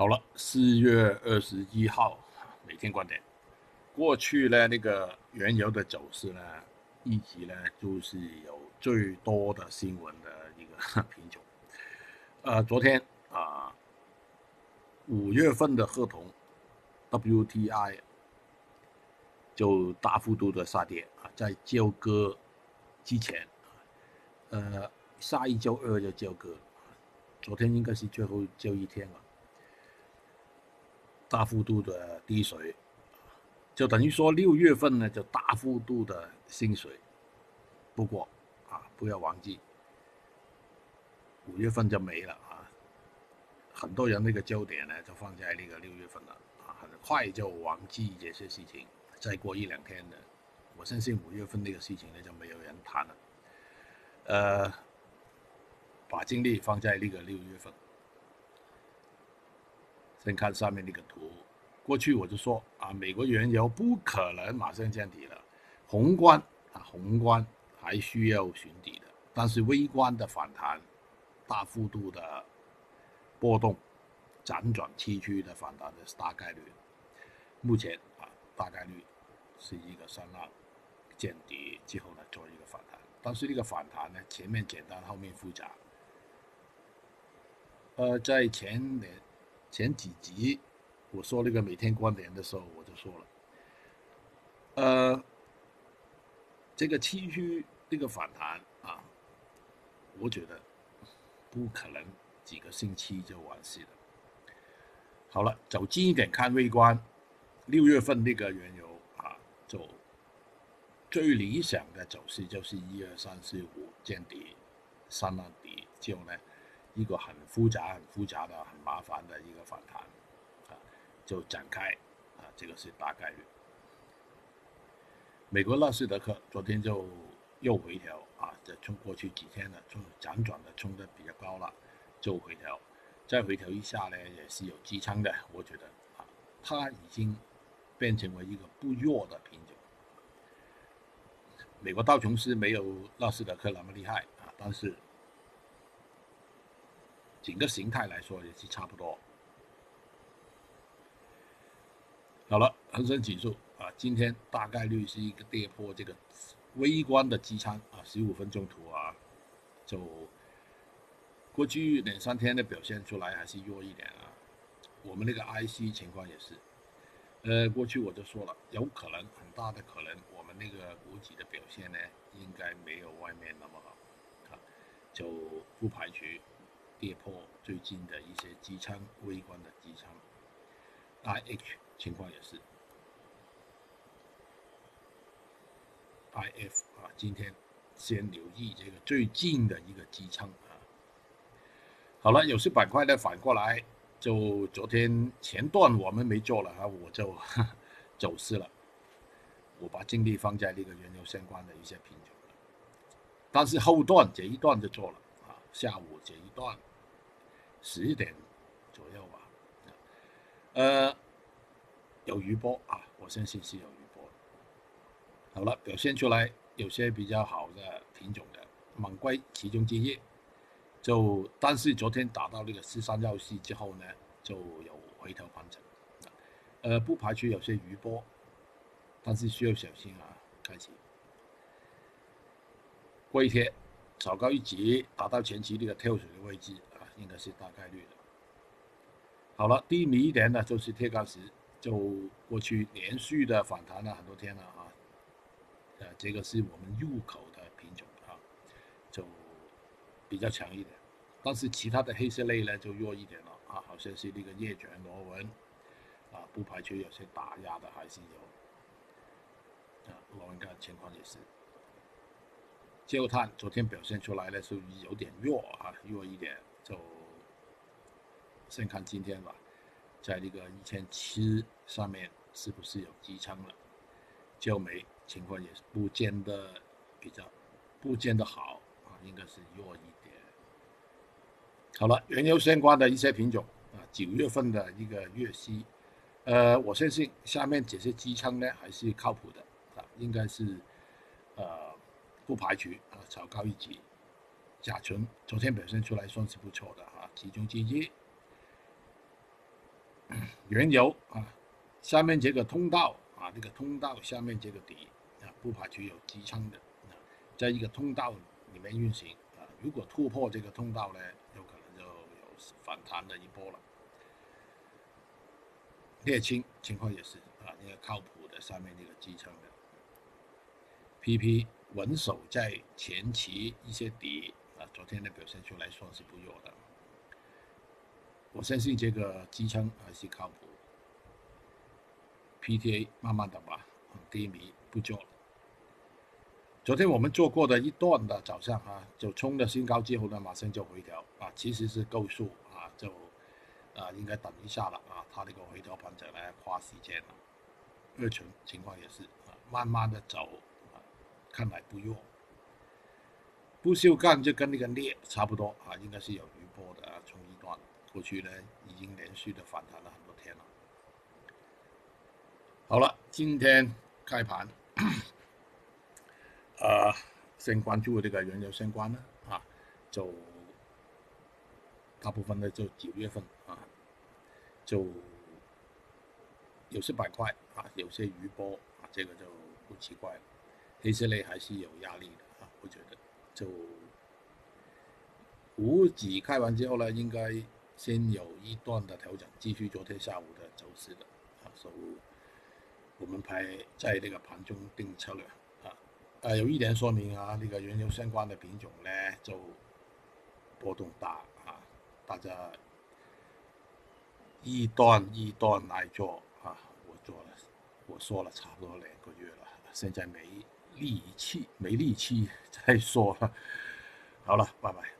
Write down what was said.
好了，四月二十一号，每天观点。过去呢，那个原油的走势呢，一直呢就是有最多的新闻的一个 品种。呃，昨天啊，五月份的合同 WTI 就大幅度的下跌啊，在交割之前，呃，下一周二就交割，昨天应该是最后交一天了。大幅度的低水，就等于说六月份呢就大幅度的薪水。不过啊，不要忘记，五月份就没了啊。很多人那个焦点呢就放在那个六月份了啊，很快就忘记这些事情。再过一两天呢，我相信五月份那个事情呢就没有人谈了。呃，把精力放在那个六月份。先看上面那个图，过去我就说啊，美国原油不可能马上见底了，宏观啊宏观还需要寻底的，但是微观的反弹，大幅度的波动，辗转崎岖的反弹的是大概率，目前啊大概率是一个上浪见底之后呢做一个反弹，但是这个反弹呢前面简单后面复杂，呃在前年。前几集我说那个每天观点的时候，我就说了，呃，这个期区这个反弹啊，我觉得不可能几个星期就完事了。好了，走近一点看微观，六月份那个原油啊，走最理想的走势就是一二三四五见底，三浪底之后呢？一个很复杂、很复杂的、很麻烦的一个反弹，啊，就展开，啊，这个是大概率。美国纳斯达克昨天就又回调，啊，这冲过去几天呢，冲辗转的冲的比较高了，就回调，再回调一下呢，也是有支撑的，我觉得，啊，它已经变成为一个不弱的品种。美国道琼斯没有纳斯达克那么厉害，啊，但是。整个形态来说也是差不多。好了，恒生指数啊，今天大概率是一个跌破这个微观的支撑啊，十五分钟图啊，就过去两三天的表现出来还是弱一点啊。我们那个 IC 情况也是，呃，过去我就说了，有可能很大的可能，我们那个股指的表现呢，应该没有外面那么好啊，就不排除。跌破最近的一些机舱微观的机舱，IH 情况也是，IF 啊，今天先留意这个最近的一个机舱啊。好了，有些板块呢反过来，就昨天前段我们没做了啊，我就 走失了，我把精力放在那个原油相关的一些品种了但是后段这一段就做了啊，下午这一段。十一点左右吧，呃，有余波啊，我相信是有余波。好了，表现出来有些比较好的品种的猛龟其中之一，就但是昨天打到那个四三幺四之后呢，就有回头盘整，呃，不排除有些余波，但是需要小心啊。开始，龟贴炒高一级，达到前期那个跳水的位置。应该是大概率的。好了，低迷一点的就是铁矿石，就过去连续的反弹了很多天了啊。呃，这个是我们入口的品种啊，就比较强一点。但是其他的黑色类呢就弱一点了啊，好像是那个叶卷螺纹啊，不排除有些打压的还是有。啊，螺纹钢情况也是。焦炭昨天表现出来呢是有点弱啊，弱一点。就先看今天吧，在这个一千七上面是不是有支撑了？焦煤情况也是不见得比较不见得好啊，应该是弱一点。好了，原油相关的一些品种啊，九月份的一个月息，呃，我相信下面这些支撑呢还是靠谱的啊，应该是呃不排除啊炒高一级。甲醇昨天表现出来算是不错的哈，其中之一。原油啊，下面这个通道啊，这个通道下面这个底啊，不排除有支撑的啊，在一个通道里面运行啊，如果突破这个通道呢，有可能就有反弹的一波了。沥青情况也是啊，那个靠谱的上面那个支撑的，PP 稳守在前期一些底啊，昨天的表现出来算是不弱的。我相信这个支撑还是靠谱。PTA 慢慢的吧，很低迷不做了。昨天我们做过的一段的早上啊，就冲了新高之后呢，马上就回调啊，其实是够数啊，就啊应该等一下了啊，它那个回调盘整来花时间了。二层情况也是啊，慢慢的走啊，看来不弱。不锈钢就跟那个镍差不多啊，应该是有余波的，过去呢，已经连续的反弹了很多天了。好了，今天开盘，呃，先关注这个原油相关的啊，就大部分呢就九月份啊，就有些板块啊，有些余波啊，这个就不奇怪了。黑色类还是有压力的啊，我觉得就五指开完之后呢，应该。先有一段的调整，继续昨天下午的走势的啊，所以我们排在那个盘中定策略啊。呃，有一点说明啊，那个原油相关的品种呢，就波动大啊，大家一段一段来做啊。我做了，我说了差不多两个月了，现在没力气，没力气再说了。好了，拜拜。